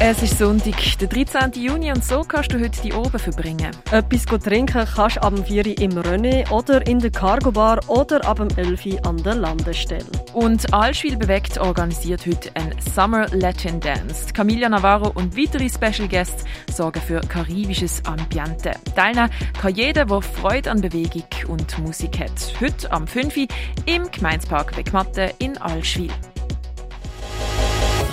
Es ist Sonntag, der 13. Juni und so kannst du heute die oben verbringen. Etwas trinken kannst du ab dem 4 Uhr im René oder in der Cargo Bar oder ab dem 11 Uhr an der Landestelle. Und Allschwil bewegt organisiert heute ein Summer Latin Dance. Camilla Navarro und weitere Special Guests sorgen für karibisches Ambiente. Teilnehmen kann jeder, der Freude an Bewegung und Musik hat. Heute am 5 Uhr im Gemeinspark Beckmatte in Allschwil.